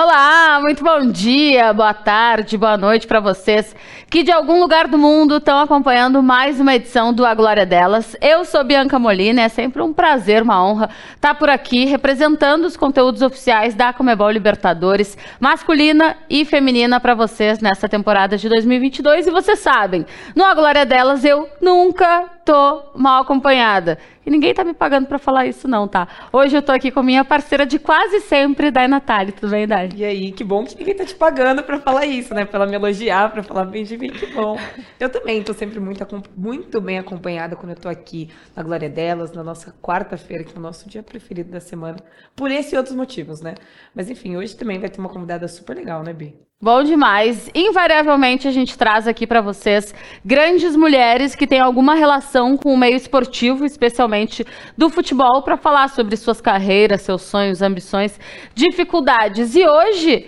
Olá, muito bom dia, boa tarde, boa noite para vocês que de algum lugar do mundo estão acompanhando mais uma edição do A Glória Delas. Eu sou Bianca Molina, é sempre um prazer, uma honra estar por aqui representando os conteúdos oficiais da Comebol Libertadores, masculina e feminina para vocês nessa temporada de 2022. E vocês sabem, no A Glória Delas eu nunca tô mal acompanhada. E ninguém tá me pagando para falar isso, não, tá? Hoje eu tô aqui com minha parceira de quase sempre, Dai Natália. Tudo bem, Dai? E aí, que bom que ninguém tá te pagando para falar isso, né? Pra me elogiar, para falar bem de mim, que bom. Eu também tô sempre muito, muito bem acompanhada quando eu tô aqui na Glória Delas, na nossa quarta-feira, que é o nosso dia preferido da semana. Por esse e outros motivos, né? Mas enfim, hoje também vai ter uma convidada super legal, né, Bi? Bom demais. Invariavelmente a gente traz aqui para vocês grandes mulheres que têm alguma relação com o meio esportivo, especialmente do futebol, para falar sobre suas carreiras, seus sonhos, ambições, dificuldades. E hoje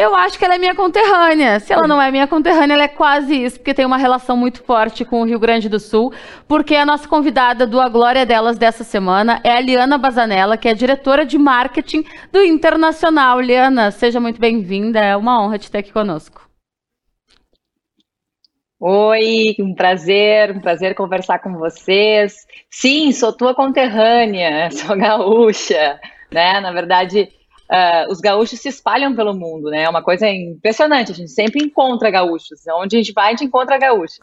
eu acho que ela é minha conterrânea. Se ela não é minha conterrânea, ela é quase isso, porque tem uma relação muito forte com o Rio Grande do Sul, porque a nossa convidada do A Glória Delas dessa semana é a Liana Bazanella, que é diretora de marketing do Internacional. Liana, seja muito bem-vinda, é uma honra te ter aqui conosco. Oi, um prazer, um prazer conversar com vocês. Sim, sou tua conterrânea, sou gaúcha, né? Na verdade, uh, os gaúchos se espalham pelo mundo, né? É uma coisa impressionante. A gente sempre encontra gaúchos. Onde a gente vai, a gente encontra gaúchos.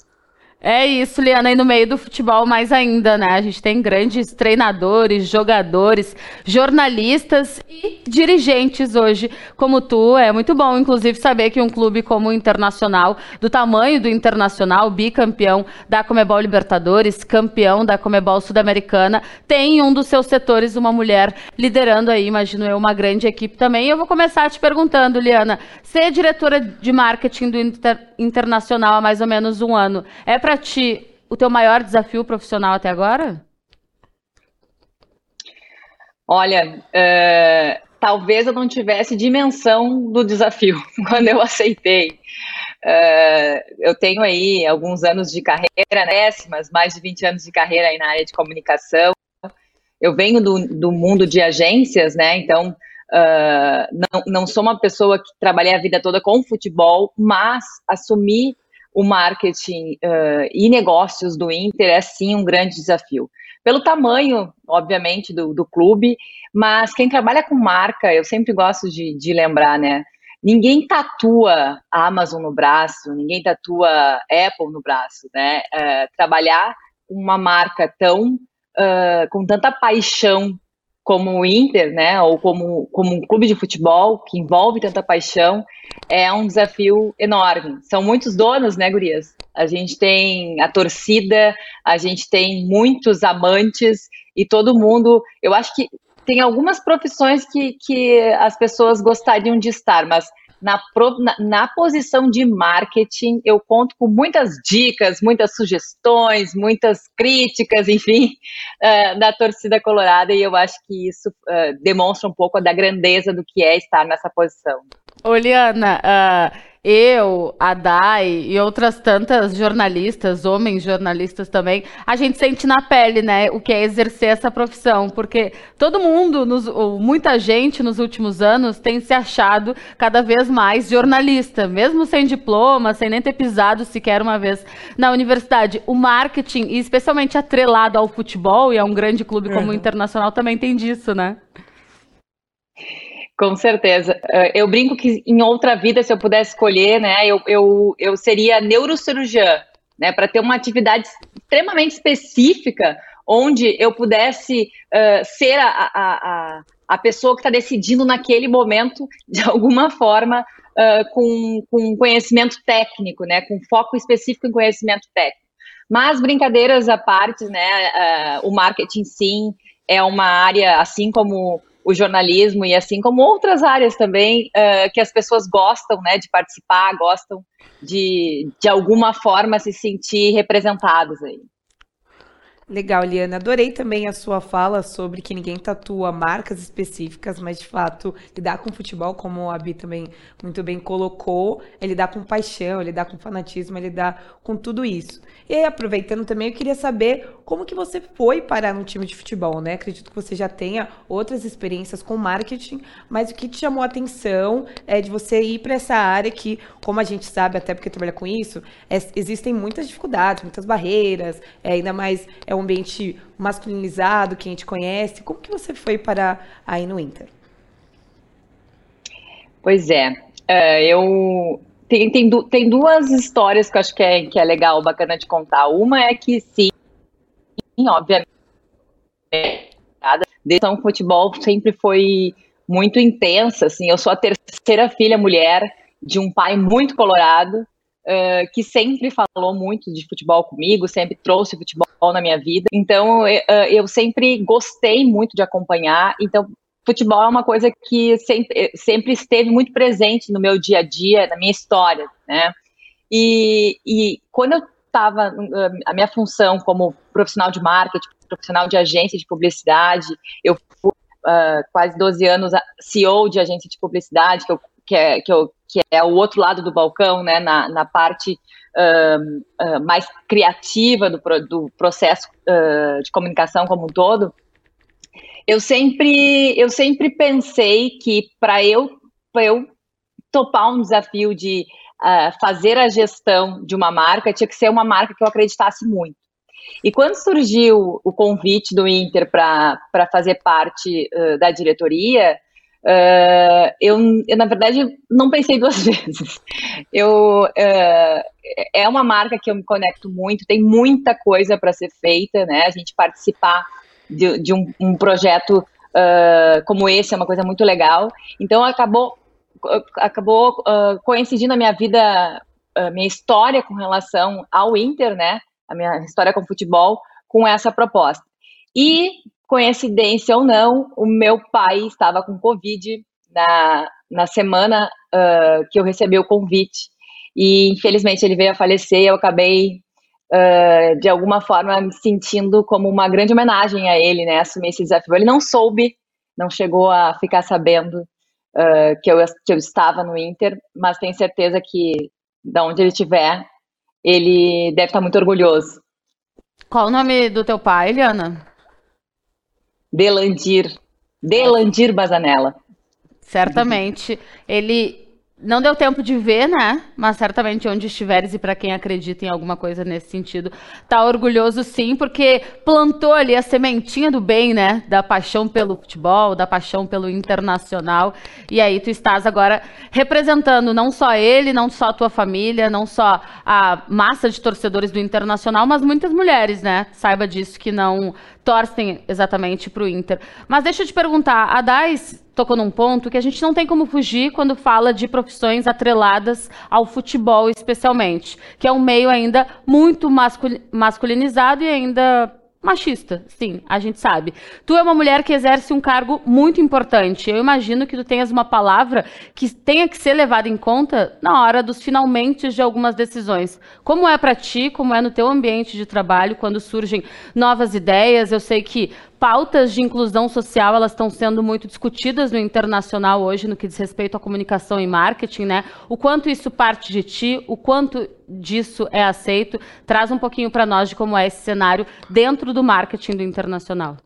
É isso, Liana, e no meio do futebol mais ainda, né? A gente tem grandes treinadores, jogadores, jornalistas e dirigentes hoje, como tu. É muito bom, inclusive, saber que um clube como o Internacional, do tamanho do Internacional, bicampeão da Comebol Libertadores, campeão da Comebol Sul-Americana, tem em um dos seus setores uma mulher liderando aí, imagino eu, uma grande equipe também. Eu vou começar te perguntando, Liana, ser diretora de marketing do Inter Internacional há mais ou menos um ano, é para ti o teu maior desafio profissional até agora? Olha, uh, talvez eu não tivesse dimensão do desafio quando eu aceitei. Uh, eu tenho aí alguns anos de carreira, décimas, mais de 20 anos de carreira aí na área de comunicação. Eu venho do, do mundo de agências, né? Então, uh, não, não sou uma pessoa que trabalhei a vida toda com futebol, mas assumi o marketing uh, e negócios do Inter é sim um grande desafio. Pelo tamanho, obviamente, do, do clube, mas quem trabalha com marca, eu sempre gosto de, de lembrar, né? Ninguém tatua a Amazon no braço, ninguém tatua Apple no braço, né? Uh, trabalhar uma marca tão uh, com tanta paixão como o Inter, né, ou como, como um clube de futebol que envolve tanta paixão, é um desafio enorme. São muitos donos, né, Gurias? A gente tem a torcida, a gente tem muitos amantes e todo mundo. Eu acho que tem algumas profissões que, que as pessoas gostariam de estar, mas na, na, na, posição de marketing, eu conto com muitas dicas, muitas sugestões, muitas críticas, enfim, uh, da torcida colorada, e eu acho que isso uh, demonstra um pouco da grandeza do que é estar nessa posição. Oliana, uh eu, a Dai e outras tantas jornalistas, homens jornalistas também, a gente sente na pele, né, o que é exercer essa profissão, porque todo mundo, nos, muita gente nos últimos anos tem se achado cada vez mais jornalista, mesmo sem diploma, sem nem ter pisado sequer uma vez na universidade. O marketing, e especialmente atrelado ao futebol, e a um grande clube como uhum. o Internacional, também tem disso, né? Com certeza. Eh, eu brinco que em outra vida, se eu pudesse escolher, né, eu, eu, eu seria neurocirurgiã, né, para ter uma atividade extremamente específica, onde eu pudesse uh, ser a, a, a, a, pessoa que está decidindo naquele momento, de alguma forma, uh, com, com conhecimento técnico, né, com foco específico em conhecimento técnico. Mas, brincadeiras à parte, né, uh, o marketing, sim, é uma área, assim como o jornalismo e assim como outras áreas também uh, que as pessoas gostam né, de participar, gostam de, de alguma forma se sentir representados aí. Legal, Liana. Adorei também a sua fala sobre que ninguém tatua marcas específicas, mas de fato lidar com futebol, como a Bi também muito bem colocou, é lidar com paixão, é lidar com fanatismo, é lidar com tudo isso. E aí, aproveitando também, eu queria saber como que você foi parar num time de futebol, né? Acredito que você já tenha outras experiências com marketing, mas o que te chamou a atenção é de você ir para essa área que, como a gente sabe, até porque trabalha com isso, é, existem muitas dificuldades, muitas barreiras, é, ainda mais é um ambiente masculinizado que a gente conhece. Como que você foi para aí no Inter? Pois é, uh, eu tem, tem, tem, duas histórias que eu acho que é, que é legal, bacana de contar. Uma é que sim, obviamente, decisão futebol sempre foi muito intensa. Assim, eu sou a terceira filha mulher de um pai muito colorado uh, que sempre falou muito de futebol comigo, sempre trouxe futebol na minha vida. Então, uh, eu sempre gostei muito de acompanhar. Então, futebol é uma coisa que sempre, sempre esteve muito presente no meu dia a dia, na minha história, né? E, e quando eu estava, a minha função como profissional de marketing, profissional de agência de publicidade, eu fui uh, quase 12 anos CEO de agência de publicidade, que eu que é, que, eu, que é o outro lado do balcão, né, na, na parte uh, uh, mais criativa do, do processo uh, de comunicação como um todo, eu sempre, eu sempre pensei que para eu, eu topar um desafio de fazer a gestão de uma marca, tinha que ser uma marca que eu acreditasse muito. E quando surgiu o convite do Inter para fazer parte da diretoria, Uh, eu, eu, na verdade, não pensei duas vezes. Eu, uh, é uma marca que eu me conecto muito, tem muita coisa para ser feita, né? A gente participar de, de um, um, projeto uh, como esse é uma coisa muito legal. Então, acabou, acabou coincidindo a minha vida, a minha história com relação ao Inter, né? A minha história com futebol, com essa proposta. E coincidência ou não, o meu pai estava com Covid na, na semana uh, que eu recebi o convite. E infelizmente ele veio a falecer. Eu acabei, uh, de alguma forma, me sentindo como uma grande homenagem a ele, né? Assumir esse desafio. Ele não soube, não chegou a ficar sabendo uh, que, eu, que eu estava no Inter, mas tenho certeza que, de onde ele estiver, ele deve estar muito orgulhoso. Qual o nome do teu pai, Eliana? Delandir. Delandir Bazanella. Certamente. Ele não deu tempo de ver, né? Mas certamente onde estiveres e para quem acredita em alguma coisa nesse sentido, tá orgulhoso sim, porque plantou ali a sementinha do bem, né? Da paixão pelo futebol, da paixão pelo internacional. E aí tu estás agora representando não só ele, não só a tua família, não só a massa de torcedores do internacional, mas muitas mulheres, né? Saiba disso que não torcem exatamente para o Inter. Mas deixa eu te perguntar, a Dais tocou num ponto que a gente não tem como fugir quando fala de profissões atreladas ao futebol, especialmente, que é um meio ainda muito masculinizado e ainda machista, sim, a gente sabe. Tu é uma mulher que exerce um cargo muito importante. Eu imagino que tu tenhas uma palavra que tenha que ser levada em conta na hora dos finalmente de algumas decisões. Como é para ti, como é no teu ambiente de trabalho quando surgem novas ideias? Eu sei que pautas de inclusão social elas estão sendo muito discutidas no internacional hoje no que diz respeito à comunicação e marketing, né? O quanto isso parte de ti, o quanto disso é aceito, traz um pouquinho para nós de como é esse cenário dentro do marketing do internacional.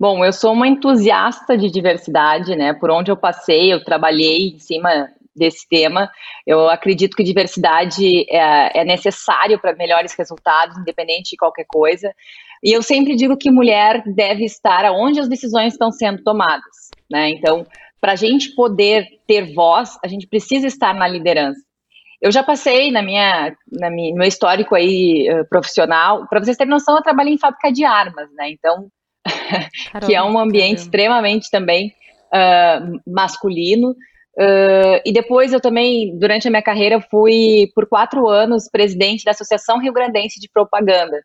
Bom, eu sou uma entusiasta de diversidade, né? Por onde eu passei, eu trabalhei em cima desse tema. Eu acredito que diversidade é, é necessário para melhores resultados, independente de qualquer coisa. E eu sempre digo que mulher deve estar onde as decisões estão sendo tomadas, né? Então, para a gente poder ter voz, a gente precisa estar na liderança. Eu já passei na minha, na minha no meu histórico aí uh, profissional, para vocês terem noção, eu trabalhei em fábrica de armas, né? Então, Caramba, que é um ambiente caramba. extremamente também uh, masculino. Uh, e depois eu também, durante a minha carreira, fui por quatro anos presidente da Associação Rio Grandense de Propaganda.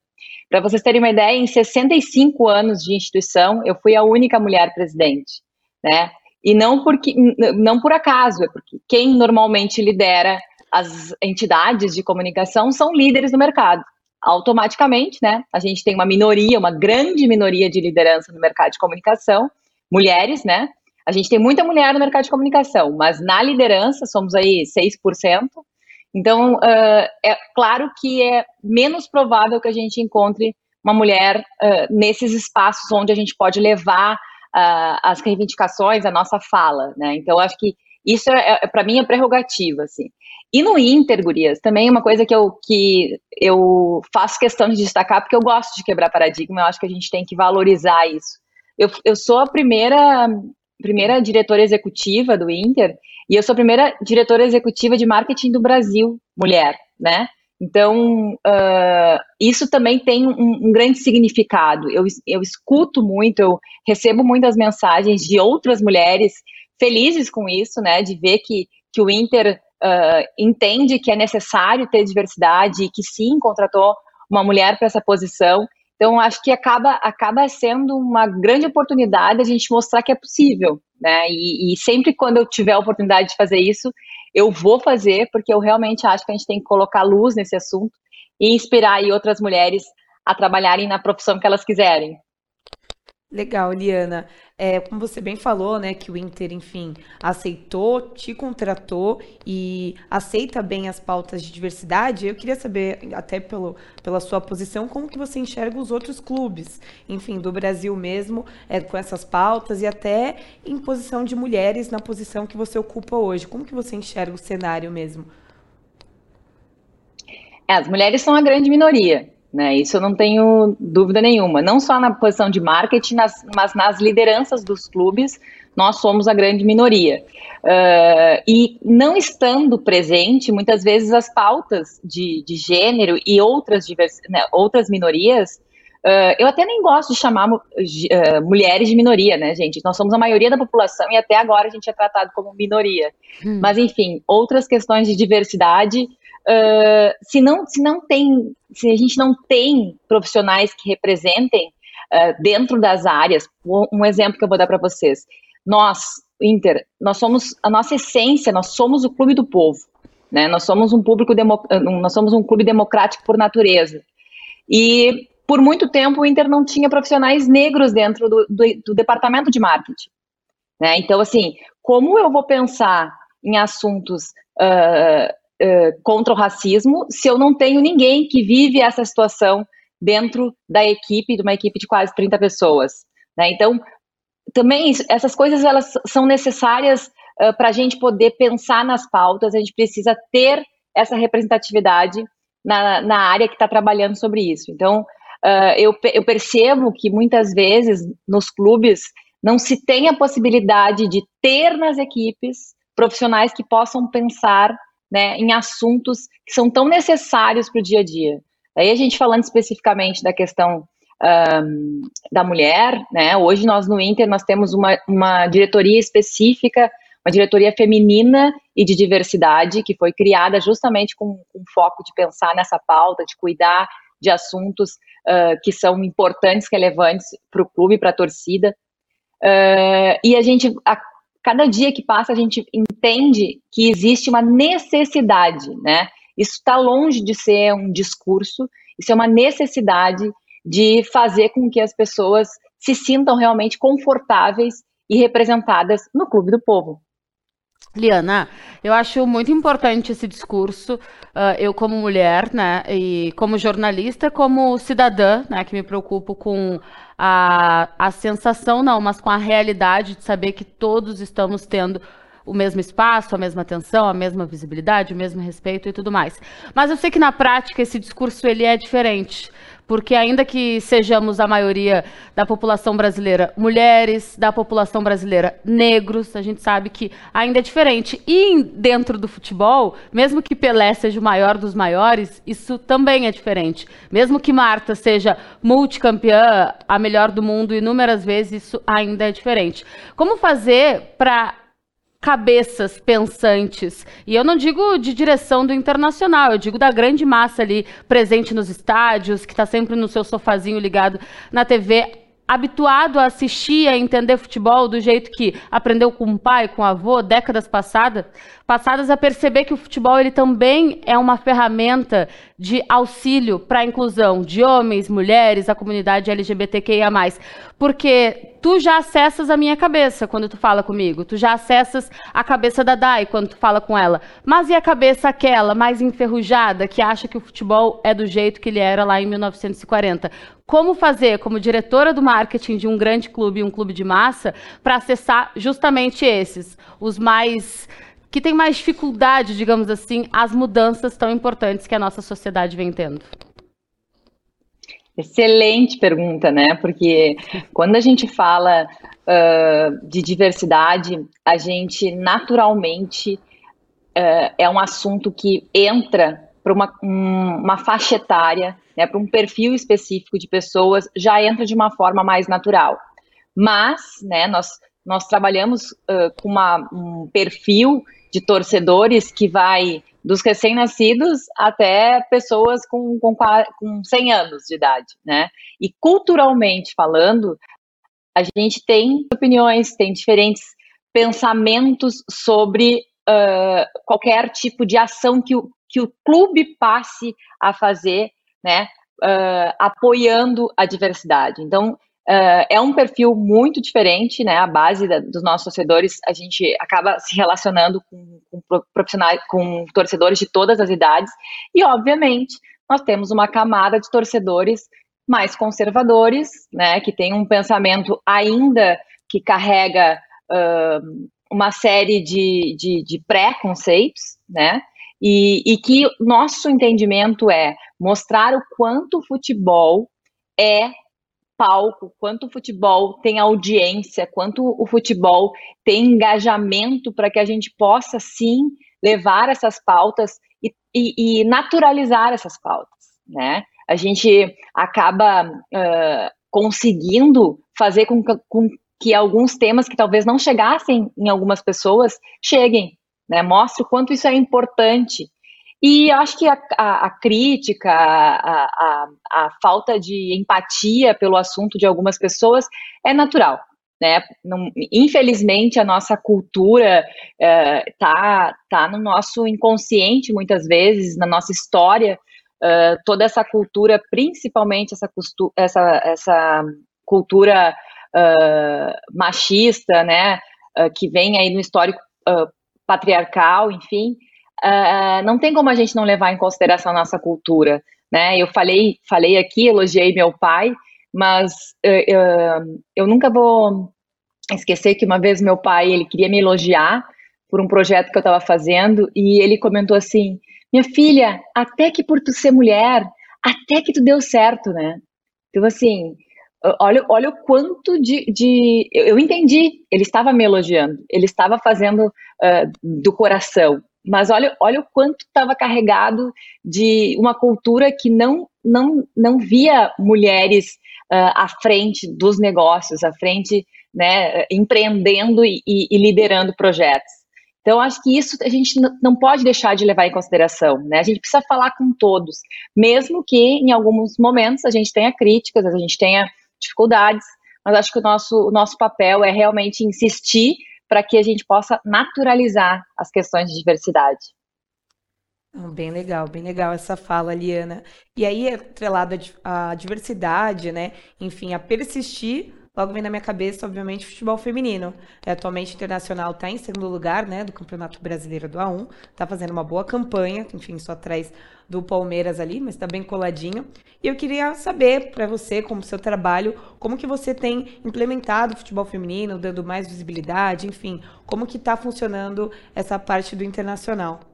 Para vocês terem uma ideia, em 65 anos de instituição, eu fui a única mulher presidente, né? E não porque não por acaso, é porque quem normalmente lidera as entidades de comunicação são líderes do mercado. automaticamente, né, a gente tem uma minoria, uma grande minoria de liderança no mercado de comunicação, mulheres, né? A gente tem muita mulher no mercado de comunicação, mas na liderança somos aí 6%. Então, uh, é claro que é menos provável que a gente encontre uma mulher uh, nesses espaços onde a gente pode levar uh, as reivindicações, a nossa fala, né? Então, acho que isso, é, é para mim, é prerrogativa, assim. E no Inter, Gurias, também é uma coisa que eu, que eu faço questão de destacar, porque eu gosto de quebrar paradigma, eu acho que a gente tem que valorizar isso. Eu, eu sou a primeira, primeira diretora executiva do Inter, e eu sou a primeira diretora executiva de marketing do Brasil, mulher, né? Então, uh, isso também tem um, um, grande significado. Eu, eu escuto muito, eu recebo muitas mensagens de outras mulheres felizes com isso, né? De ver que, que o Inter uh, entende que é necessário ter diversidade e que sim contratou uma mulher para essa posição. Então, acho que acaba, acaba sendo uma grande oportunidade a gente mostrar que é possível, né? E, e, sempre quando eu tiver a oportunidade de fazer isso, eu vou fazer, porque eu realmente acho que a gente tem que colocar luz nesse assunto e inspirar aí outras mulheres a trabalharem na profissão que elas quiserem. Legal, Liana. É, como você bem falou, né, que o Inter, enfim, aceitou, te contratou e aceita bem as pautas de diversidade. Eu queria saber, até pelo, pela sua posição, como que você enxerga os outros clubes, enfim, do Brasil mesmo, é, com essas pautas e até em posição de mulheres na posição que você ocupa hoje. Como que você enxerga o cenário mesmo? É, as mulheres são a grande minoria. Né? Isso eu não tenho dúvida nenhuma. Não só na posição de marketing, nas, mas nas lideranças dos clubes, nós somos a grande minoria. Uh, e não estando presente, muitas vezes as pautas de, de gênero e outras, divers, né, outras minorias, uh, eu até nem gosto de chamar uh, mulheres de minoria, né, gente? Nós somos a maioria da população e até agora a gente é tratado como minoria. Hum. Mas, enfim, outras questões de diversidade Uh, se, não, se não tem, se a gente não tem profissionais que representem uh, dentro das áreas, um exemplo que eu vou dar para vocês. Nós, Inter, nós somos a nossa essência, nós somos o clube do povo, né? Nós somos um público nós somos um clube democrático por natureza. E por muito tempo o Inter não tinha profissionais negros dentro do, do, do departamento de marketing. Né? Então, assim, como eu vou pensar em assuntos uh, contra o racismo se eu não tenho ninguém que vive essa situação dentro da equipe, de uma equipe de quase 30 pessoas. Né? Então, também essas coisas elas são necessárias uh, para a gente poder pensar nas pautas, a gente precisa ter essa representatividade na, na área que está trabalhando sobre isso. Então, uh, eu, eu percebo que muitas vezes nos clubes não se tem a possibilidade de ter nas equipes profissionais que possam pensar né, em assuntos que são tão necessários para o dia a dia. Aí a gente falando especificamente da questão um, da mulher, né, hoje nós no Inter nós temos uma, uma diretoria específica, uma diretoria feminina e de diversidade, que foi criada justamente com, foco de pensar nessa pauta, de cuidar de assuntos uh, que são importantes, relevantes para o clube, para a torcida. Uh, e a gente, a, cada dia que passa a gente entende que existe uma necessidade, né? Isso está longe de ser um discurso, isso é uma necessidade de fazer com que as pessoas se sintam realmente confortáveis e representadas no Clube do Povo. Liana, eu acho muito importante esse discurso. Uh, eu, como mulher, né, e como jornalista, como cidadã, né, que me preocupo com a, a sensação, não, mas com a realidade de saber que todos estamos tendo o mesmo espaço, a mesma atenção, a mesma visibilidade, o mesmo respeito e tudo mais. Mas eu sei que na prática esse discurso ele é diferente porque ainda que sejamos a maioria da população brasileira mulheres, da população brasileira negros, a gente sabe que ainda é diferente. E dentro do futebol, mesmo que Pelé seja o maior dos maiores, isso também é diferente. Mesmo que Marta seja multicampeã, a melhor do mundo inúmeras vezes, isso ainda é diferente. Como fazer para cabeças pensantes. E eu não digo de direção do internacional, eu digo da grande massa ali presente nos estádios, que está sempre no seu sofazinho ligado na TV, habituado a assistir, a entender futebol do jeito que aprendeu com o pai, com o avô, décadas passadas, passadas a perceber que o futebol ele também é uma ferramenta de auxílio para a inclusão de homens, mulheres, a comunidade LGBTQIA+. Porque tu já acessas a minha cabeça quando tu fala comigo, tu já acessas a cabeça da Dai quando tu fala com ela. Mas e a cabeça aquela mais enferrujada que acha que o futebol é do jeito que ele era lá em 1940? Como fazer, como diretora do marketing de um grande clube, um clube de massa, para acessar justamente esses, os mais que tem mais dificuldade, digamos assim, as mudanças tão importantes que a nossa sociedade vem tendo? Excelente pergunta, né? Porque quando a gente fala uh, de diversidade, a gente naturalmente uh, é um assunto que entra para uma, um, uma faixa etária, né, para um perfil específico de pessoas, já entra de uma forma mais natural. Mas, né, nós, nós trabalhamos uh, com uma, um perfil de torcedores que vai dos recém-nascidos até pessoas com, com, com 100 anos de idade, né? E culturalmente falando, a gente tem opiniões, tem diferentes pensamentos sobre uh, qualquer tipo de ação que que o clube passe a fazer, né? Uh, apoiando a diversidade. Então, Uh, é um perfil muito diferente, né? A base da, dos nossos torcedores, a gente acaba se relacionando com, com, profissionais, com torcedores de todas as idades, e obviamente nós temos uma camada de torcedores mais conservadores, né? Que tem um pensamento ainda que carrega uh, uma série de, de, de né? E, e que nosso entendimento é mostrar o quanto o futebol é palco, quanto o futebol tem audiência, quanto o futebol tem engajamento para que a gente possa sim levar essas pautas e, e, e naturalizar essas pautas, né? A gente acaba uh, conseguindo fazer com com que alguns temas que talvez não chegassem em algumas pessoas cheguem, né? Mostre o quanto isso é importante e acho que a, a, a crítica, a, a, falta de empatia pelo assunto de algumas pessoas é natural. Né? Infelizmente, a nossa cultura está é, tá no nosso inconsciente, muitas vezes, na nossa história. Uh, toda essa cultura, principalmente essa, essa, essa cultura uh, machista, né, uh, que vem aí no histórico patriarcal, enfim, uh, não tem como a gente não levar em consideração a nossa cultura, né? Eu falei, falei aqui, elogiei meu pai, mas uh, eu nunca vou esquecer que uma vez meu pai ele queria me elogiar por um projeto que eu estava fazendo e ele comentou assim: minha filha, até que por tu ser mulher, até que tu deu certo, né? Então assim, olha, olha o quanto de, de, Eu entendi, ele estava me elogiando, ele estava fazendo uh, do coração mas olha, olha o quanto estava carregado de uma cultura que não, não, não via mulheres uh, à frente dos negócios, à frente, né, empreendendo e, e liderando projetos. Então, acho que isso a gente não pode deixar de levar em consideração, né? A gente precisa falar com todos, mesmo que em alguns momentos a gente tenha críticas, a gente tenha dificuldades, mas acho que o nosso, o nosso papel é realmente insistir para que a gente possa naturalizar as questões de diversidade. Bem legal, bem legal essa fala, Liana. E aí, atrelado à diversidade, né? Enfim, a persistir Logo vem na minha cabeça, obviamente, futebol feminino. É, atualmente, o Internacional está em segundo lugar, né, do Campeonato Brasileiro do A1. Está fazendo uma boa campanha, enfim, só atrás do Palmeiras ali, mas está bem coladinho. E eu queria saber para você, como seu trabalho, como que você tem implementado o futebol feminino, dando mais visibilidade, enfim, como que está funcionando essa parte do Internacional.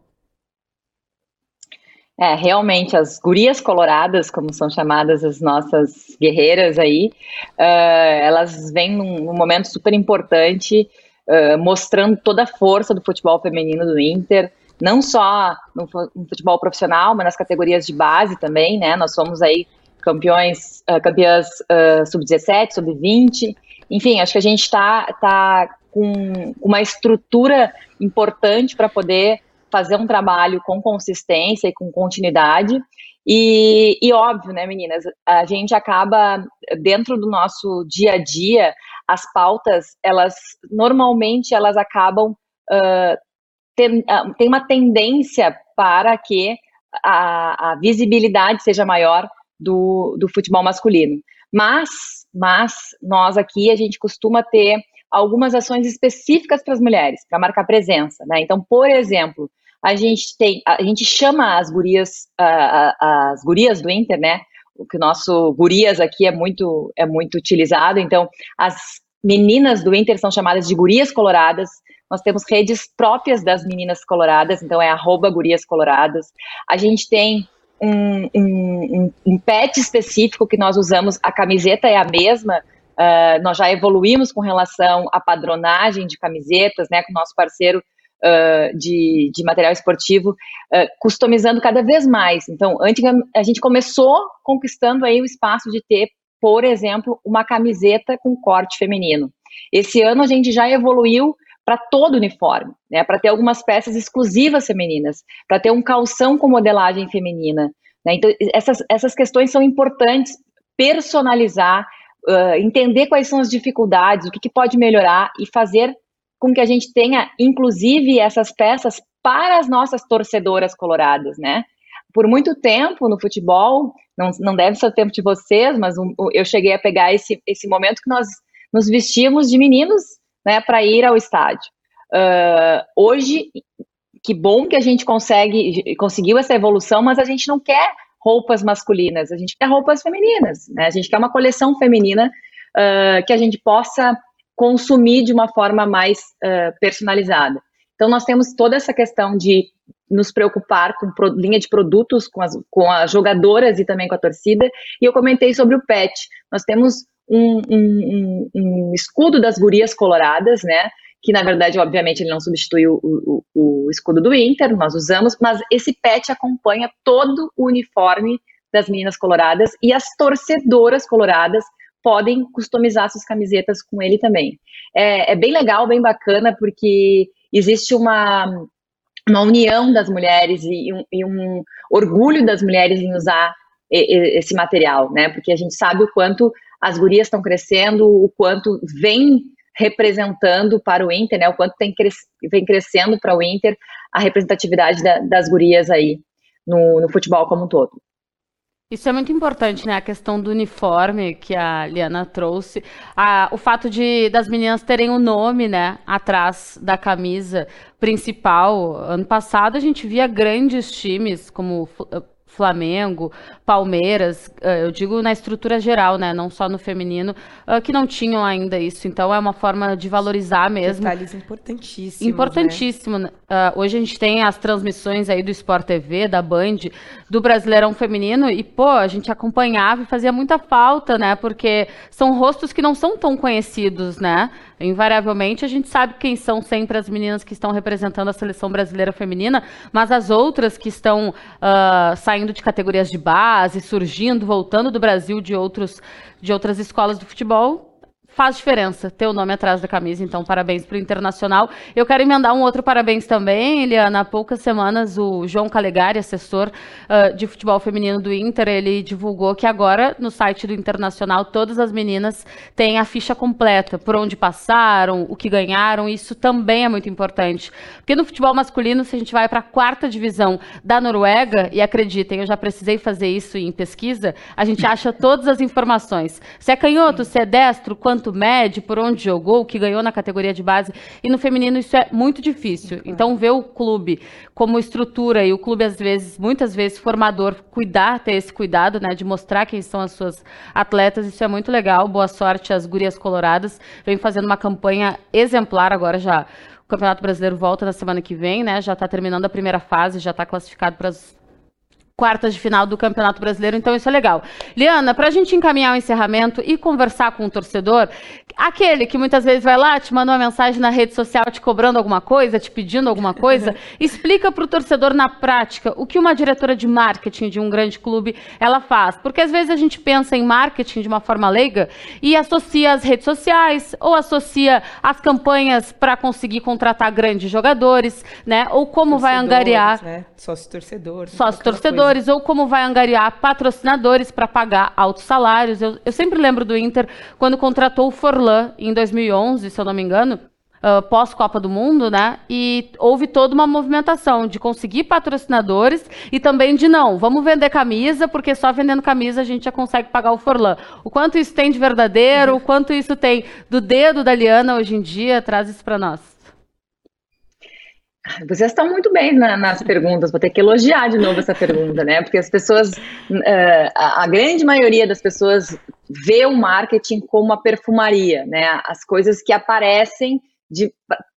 É, realmente, as gurias coloradas, como são chamadas as nossas guerreiras aí, uh, elas vêm num, num, momento super importante, uh, mostrando toda a força do futebol feminino do Inter, não só no, futebol profissional, mas nas categorias de base também, né? Nós somos aí campeões, uh, campeãs sub-17, sub-20, enfim, acho que a gente está tá com uma estrutura importante para poder fazer um trabalho com consistência e com continuidade. E, e óbvio, né, meninas, a gente acaba, dentro do nosso dia a dia, as pautas, elas, normalmente, elas acabam, uh, tem, uh, tem uma tendência para que a, a visibilidade seja maior do, do futebol masculino. Mas, mas, nós aqui, a gente costuma ter algumas ações específicas para as mulheres, para marcar presença, né? Então, por exemplo, a gente tem, a gente chama as gurias, uh, as gurias do Inter, né? O que nosso gurias aqui é muito, é muito utilizado. Então, as meninas do Inter são chamadas de gurias coloradas. Nós temos redes próprias das meninas coloradas, então é arroba gurias coloradas. A gente tem um, um, um, pet específico que nós usamos, a camiseta é a mesma, uh, nós já evoluímos com relação à padronagem de camisetas, né, com o nosso parceiro uh, de, de material esportivo, uh, customizando cada vez mais. Então, antes a gente começou conquistando aí o espaço de ter, por exemplo, uma camiseta com corte feminino. Esse ano a gente já evoluiu para todo uniforme, né, para ter algumas peças exclusivas femininas, para ter um calção com modelagem feminina. Né, então, essas, essas questões são importantes, personalizar, uh, entender quais são as dificuldades, o que, que pode melhorar e fazer com que a gente tenha, inclusive, essas peças para as nossas torcedoras coloradas, né? Por muito tempo no futebol, não, não deve ser o tempo de vocês, mas um, eu cheguei a pegar esse, esse momento que nós nos vestíamos de meninos né, para ir ao estádio. Uh, hoje, que bom que a gente consegue, conseguiu essa evolução, mas a gente não quer roupas masculinas, a gente quer roupas femininas, né? A gente quer uma coleção feminina uh, que a gente possa consumir de uma forma mais uh, personalizada. Então, nós temos toda essa questão de nos preocupar com linha de produtos, com as, com as jogadoras e também com a torcida. E eu comentei sobre o PET. Nós temos um, um, um, escudo das gurias coloradas, né? Que na verdade, obviamente, ele não substituiu o, o, o escudo do Inter, nós usamos, mas esse pet acompanha todo o uniforme das meninas coloradas e as torcedoras coloradas podem customizar suas camisetas com ele também. É, é bem legal, bem bacana, porque existe uma, uma união das mulheres e um, e um orgulho das mulheres em usar esse material, né? Porque a gente sabe o quanto as gurias estão crescendo, o quanto vem representando para o Inter, né? O quanto tem cres vem crescendo para o Inter a representatividade da, das gurias aí no, no futebol como um todo. Isso é muito importante, né? A questão do uniforme que a Liana trouxe. A, o fato de das meninas terem o um nome, né, atrás da camisa principal. Ano passado a gente via grandes times como Flamengo, Palmeiras, eh, eu digo na estrutura geral, né, não só no feminino, eh, que não tinham ainda isso. Então é uma forma de valorizar mesmo. Detalhes importantíssimos. Importantíssimo. Né? Uh, hoje a gente tem as transmissões aí do Sport TV, da Band, do Brasileirão Feminino, e pô, a gente acompanhava e fazia muita falta, né? Porque são rostos que não são tão conhecidos, né? Invariavelmente a gente sabe quem são sempre as meninas que estão representando a seleção brasileira feminina, mas as outras que estão uh, saindo de categorias de base, surgindo, voltando do Brasil de, outros, de outras escolas do futebol, faz diferença ter o nome atrás da camisa, então parabéns para o Internacional. Eu quero emendar um outro parabéns também, Eliana. Há poucas semanas o João Calegari, assessor uh, de futebol feminino do Inter, ele divulgou que agora no site do Internacional todas as meninas têm a ficha completa, por onde passaram, o que ganharam, isso também é muito importante. Porque no futebol masculino, se a gente vai para a quarta divisão da Noruega, e acreditem, eu já precisei fazer isso em pesquisa, a gente acha todas as informações. Se é canhoto, se é destro, quanto mede, por onde jogou, o que ganhou na categoria de base. E no feminino isso é muito difícil. Então, ver o clube como estrutura e o clube, às vezes, muitas vezes, formador, cuidar, ter esse cuidado, né, de mostrar quem são as suas atletas, isso é muito legal. Boa sorte às gurias coloradas. Vem fazendo uma campanha exemplar agora já. O Campeonato Brasileiro volta na semana que vem, né? Já está terminando a primeira fase, já está classificado para as quartas de final do Campeonato Brasileiro, então isso é legal. Liana, para a gente encaminhar o encerramento e conversar com o torcedor, aquele que muitas vezes vai lá, te manda uma mensagem na rede social te cobrando alguma coisa, te pedindo alguma coisa, explica para o torcedor na prática o que uma diretora de marketing de um grande clube ela faz. Porque às vezes a gente pensa em marketing de uma forma leiga e associa as redes sociais ou associa as campanhas para conseguir contratar grandes jogadores, né? Ou como vai angariar. Né? Sócio torcedor. Sócio torcedor jogadores ou como vai angariar patrocinadores para pagar altos salários. Eu, eu sempre lembro do Inter quando contratou o Forlan em 2011, se eu não me engano uh, pós-Copa do Mundo, né? E houve toda uma movimentação de conseguir patrocinadores e também de não, vamos vender camisa, porque só vendendo camisa a gente já consegue pagar o Forlan. O quanto isso tem de verdadeiro, o quanto isso tem do dedo da Liana hoje em dia, traz isso para nós. Vocês estão muito bem na, nas perguntas, vou ter que elogiar de novo essa pergunta, né? Porque as pessoas, uh, a, a, grande maioria das pessoas vê o marketing como uma perfumaria, né? As coisas que aparecem de,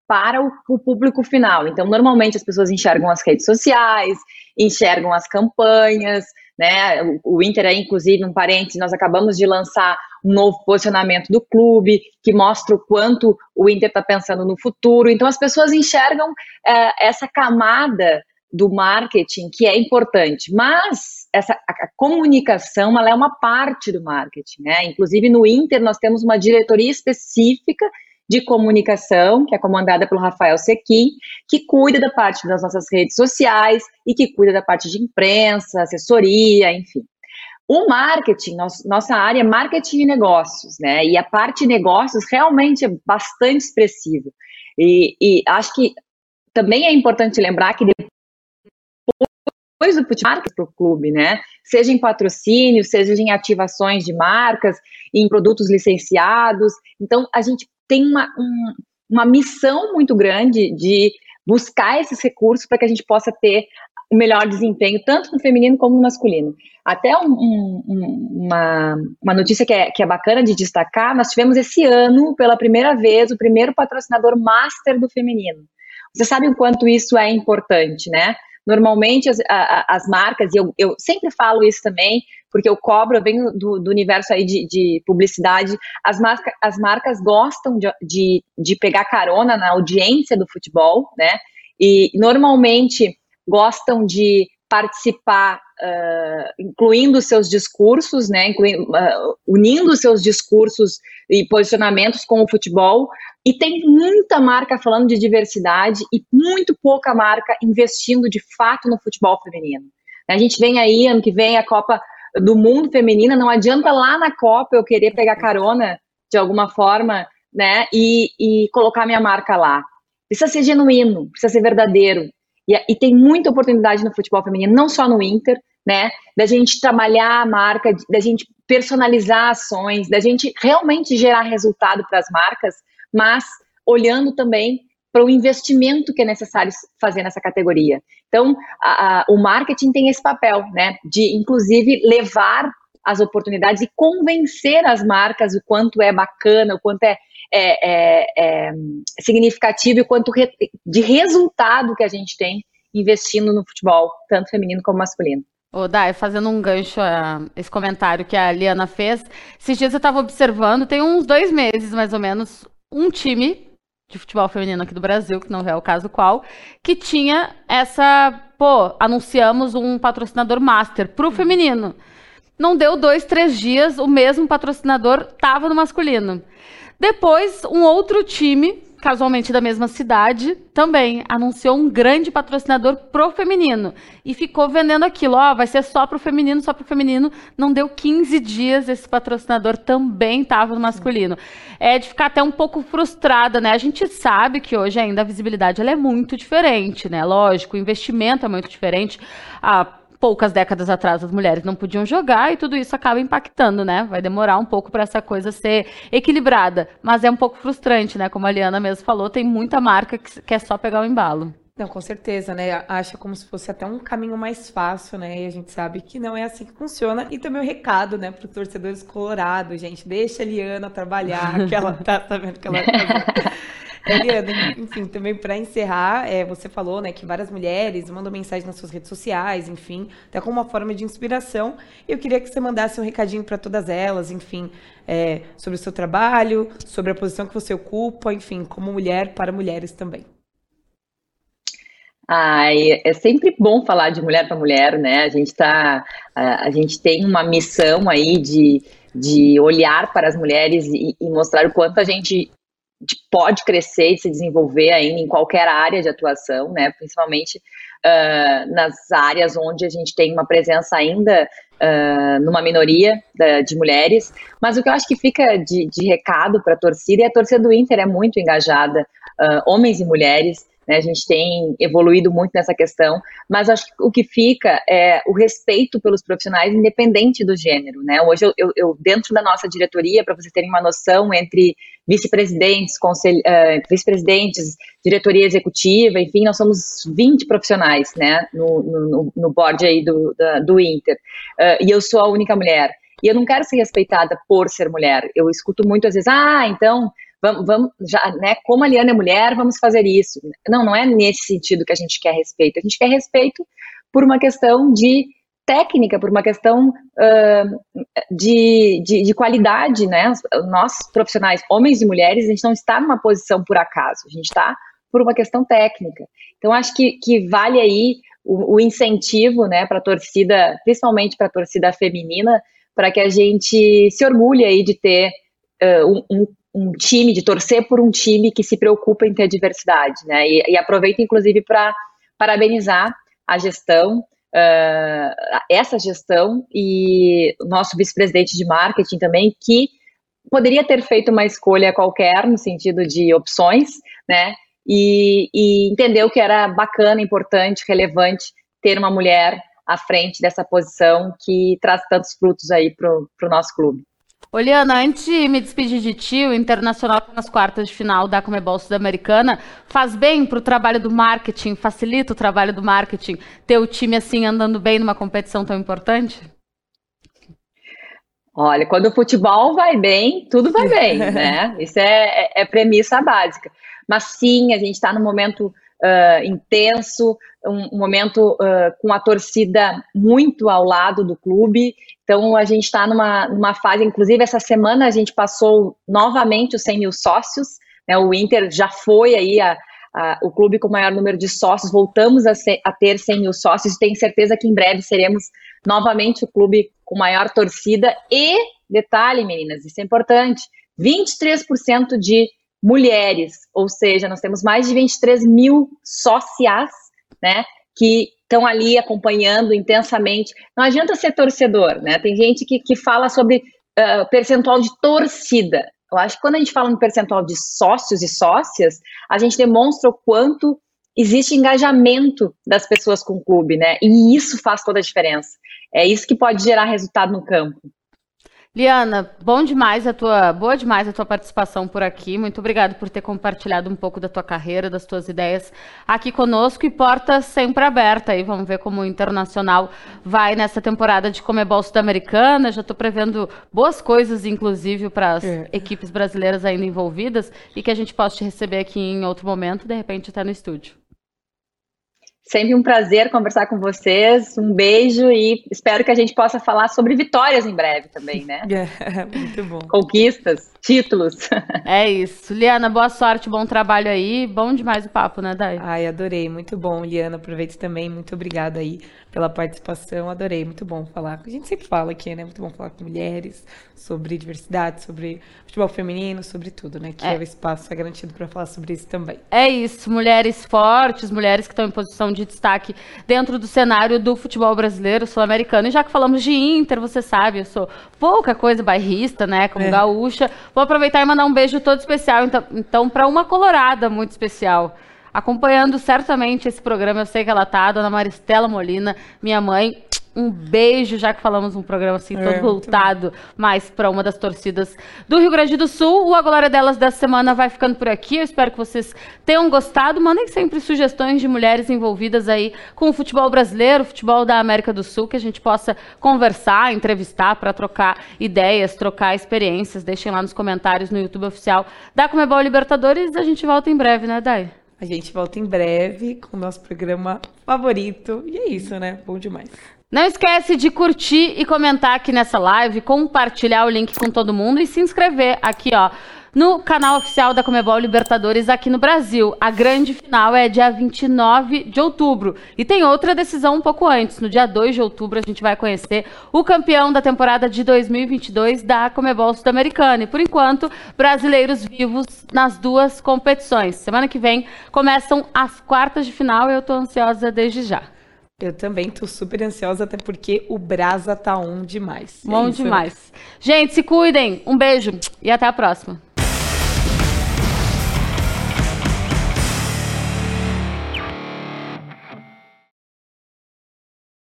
para o, o, público final. Então, normalmente as pessoas enxergam as redes sociais, enxergam as campanhas, né? O, o Inter é, inclusive, um parênteses, nós acabamos de lançar um novo posicionamento do clube, que mostra o quanto o Inter está pensando no futuro. Então, as pessoas enxergam é, essa camada do marketing que é importante, mas essa a, a comunicação ela é uma parte do marketing, né? Inclusive no Inter nós temos uma diretoria específica de comunicação, que é comandada pelo Rafael Sequim, que cuida da parte das nossas redes sociais e que cuida da parte de imprensa, assessoria, enfim. O marketing, nossa área é marketing e negócios, né? E a parte de negócios realmente é bastante expressiva. E, e acho que também é importante lembrar que depois do futebol para o clube, né? Seja em patrocínio, seja em ativações de marcas, em produtos licenciados. Então, a gente tem uma, um, uma missão muito grande de buscar esses recursos para que a gente possa ter o melhor desempenho, tanto no feminino como no masculino. Até um, um, uma, uma notícia que é, que é bacana de destacar: nós tivemos esse ano, pela primeira vez, o primeiro patrocinador master do feminino. Você sabe o quanto isso é importante, né? Normalmente as, a, as marcas, e eu, eu sempre falo isso também, porque eu cobro, eu venho do, do universo aí de, de publicidade, as, marca, as marcas gostam de, de, de pegar carona na audiência do futebol, né? E normalmente gostam de participar, uh, incluindo seus discursos, né, incluindo, uh, unindo seus discursos e posicionamentos com o futebol, e tem muita marca falando de diversidade e muito pouca marca investindo de fato no futebol feminino. A gente vem aí, ano que vem, a Copa do Mundo Feminina, não adianta lá na Copa eu querer pegar carona de alguma forma, né, e, e colocar minha marca lá. Precisa ser genuíno, precisa ser verdadeiro. E, e tem muita oportunidade no futebol feminino, não só no Inter, né, da gente trabalhar a marca, da gente personalizar ações, da gente realmente gerar resultado para as marcas, mas olhando também para o investimento que é necessário fazer nessa categoria. Então, a, a, o marketing tem esse papel, né, de inclusive levar as oportunidades e convencer as marcas o quanto é bacana, o quanto é, é, é, é significativo e o quanto re, de resultado que a gente tem investindo no futebol, tanto feminino como masculino. Ô, Dai, fazendo um gancho a esse comentário que a Liana fez, esses dias eu estava observando, tem uns dois meses mais ou menos, um time de futebol feminino aqui do Brasil, que não é o caso qual, que tinha essa, pô, anunciamos um patrocinador master pro feminino. Não deu dois, três dias, o mesmo patrocinador tava no masculino. Depois, um outro time casualmente da mesma cidade, também anunciou um grande patrocinador pro feminino e ficou vendendo aquilo, ó, oh, vai ser só pro feminino, só pro feminino. Não deu 15 dias, esse patrocinador também estava no masculino. É de ficar até um pouco frustrada, né? A gente sabe que hoje ainda a visibilidade ela é muito diferente, né? Lógico, o investimento é muito diferente. A poucas décadas atrás as mulheres não podiam jogar e tudo isso acaba impactando, né? Vai demorar um pouco para essa coisa ser equilibrada, mas é um pouco frustrante, né? Como a Liana mesmo falou, tem muita marca que quer só pegar o embalo. Não, com certeza, né? Acha como se fosse até um caminho mais fácil, né? E a gente sabe que não é assim que funciona. E também o recado, né, para os torcedores colorados, gente, deixa a Liana trabalhar, que ela tá, vendo que ela tá Eliana, enfim, também para encerrar, é, você falou né, que várias mulheres mandam mensagem nas suas redes sociais, enfim, até como uma forma de inspiração. Eu queria que você mandasse um recadinho para todas elas, enfim, é, sobre o seu trabalho, sobre a posição que você ocupa, enfim, como mulher para mulheres também. Ai, é sempre bom falar de mulher para mulher, né? A gente tá, a, a, gente tem uma missão aí de, de olhar para as mulheres e, e mostrar o quanto a gente pode crescer e se desenvolver ainda em qualquer área de atuação, né? Principalmente uh, nas áreas onde a gente tem uma presença ainda uh, numa minoria da, de mulheres. Mas o que eu acho que fica de, de recado para a torcida, e a torcida do Inter é muito engajada, uh, homens e mulheres, né, a gente tem evoluído muito nessa questão, mas acho que o que fica é o respeito pelos profissionais, independente do gênero. Né? Hoje, eu, eu, eu dentro da nossa diretoria, para vocês terem uma noção, entre vice-presidentes, uh, vice-presidentes, diretoria executiva, enfim, nós somos 20 profissionais né, no, no, no board aí do, da, do Inter. Uh, e eu sou a única mulher. E eu não quero ser respeitada por ser mulher. Eu escuto muito às vezes, ah, então vamos, vamos já, né, como a Liana é mulher, vamos fazer isso. Não, não é nesse sentido que a gente quer respeito. A gente quer respeito por uma questão de técnica, por uma questão uh, de, de, de, qualidade, né? Nós, profissionais, homens e mulheres, a gente não está numa posição por acaso, a gente está por uma questão técnica. Então, acho que, que vale aí o, o incentivo, né, para a torcida, principalmente para a torcida feminina, para que a gente se orgulhe aí de ter uh, um, um time, de torcer por um time que se preocupa em ter diversidade, né? E, e aproveito, inclusive, para parabenizar a gestão, uh, essa gestão e o nosso vice-presidente de marketing também, que poderia ter feito uma escolha qualquer no sentido de opções, né? E, e entendeu que era bacana, importante, relevante ter uma mulher à frente dessa posição que traz tantos frutos aí para o nosso clube. Oliana, antes de me despedir de ti, o Internacional tá nas quartas de final da Comebol Sul-Americana faz bem para o trabalho do marketing, facilita o trabalho do marketing ter o time assim andando bem numa competição tão importante? Olha, quando o futebol vai bem, tudo vai bem, né? Isso é, é, é premissa básica. Mas sim, a gente está num momento uh, intenso, um, um momento uh, com a torcida muito ao lado do clube. Então, a gente está numa, numa fase, inclusive, essa semana a gente passou novamente os 100 mil sócios, né, o Inter já foi aí a, a, o clube com o maior número de sócios, voltamos a, ser, a ter 100 mil sócios, tenho certeza que em breve seremos novamente o clube com maior torcida. E, detalhe, meninas, isso é importante, 23% de mulheres, ou seja, nós temos mais de 23 mil sócias, né, que estão ali acompanhando intensamente. Não adianta ser torcedor, né? Tem gente que, que fala sobre uh, percentual de torcida. Eu acho que quando a gente fala no percentual de sócios e sócias, a gente demonstra o quanto existe engajamento das pessoas com o clube, né? E isso faz toda a diferença. É isso que pode gerar resultado no campo. Liana, bom demais a tua, boa demais a tua participação por aqui. Muito obrigado por ter compartilhado um pouco da tua carreira, das tuas ideias aqui conosco e porta sempre aberta aí. Vamos ver como o Internacional vai nessa temporada de Comebol Sul-Americana. Já estou prevendo boas coisas, inclusive, para as é. equipes brasileiras ainda envolvidas e que a gente possa te receber aqui em outro momento, de repente até no estúdio. Sempre um prazer conversar com vocês. Um beijo e espero que a gente possa falar sobre vitórias em breve também, né? É, muito bom. Conquistas, títulos. É isso. Liana, boa sorte, bom trabalho aí. Bom demais o papo, né, Dai? Ai, adorei. Muito bom, Liana. Aproveito também. Muito obrigada aí pela participação. Adorei. Muito bom falar. A gente sempre fala aqui, né? Muito bom falar com mulheres, sobre diversidade, sobre futebol feminino, sobre tudo, né? Que é. o espaço é garantido para falar sobre isso também. É isso. Mulheres fortes, mulheres que estão em posição de destaque dentro do cenário do futebol brasileiro, sul-americano. E já que falamos de Inter, você sabe, eu sou pouca coisa bairrista, né? Como é. gaúcha. Vou aproveitar e mandar um beijo todo especial, então, então para uma colorada muito especial acompanhando certamente esse programa. Eu sei que ela tá, a dona Maristela Molina, minha mãe. Um beijo, já que falamos um programa assim, todo é, voltado mais para uma das torcidas do Rio Grande do Sul. O A Glória Delas dessa semana vai ficando por aqui. Eu espero que vocês tenham gostado. Mandem sempre sugestões de mulheres envolvidas aí com o futebol brasileiro, o futebol da América do Sul, que a gente possa conversar, entrevistar para trocar ideias, trocar experiências. Deixem lá nos comentários no YouTube oficial da Comebol Libertadores. A gente volta em breve, né, Dai? A gente volta em breve com o nosso programa favorito. E é isso, né? Bom demais. Não esquece de curtir e comentar aqui nessa live, compartilhar o link com todo mundo e se inscrever aqui, ó, no canal oficial da Comebol Libertadores aqui no Brasil. A grande final é dia 29 de outubro. E tem outra decisão um pouco antes. No dia 2 de outubro a gente vai conhecer o campeão da temporada de 2022 da Comebol Sul-Americana. E por enquanto, brasileiros vivos nas duas competições. Semana que vem começam as quartas de final e eu tô ansiosa desde já. Eu também tô super ansiosa, até porque o Brasa tá on demais. Bom é demais. Gente, se cuidem. Um beijo e até a próxima.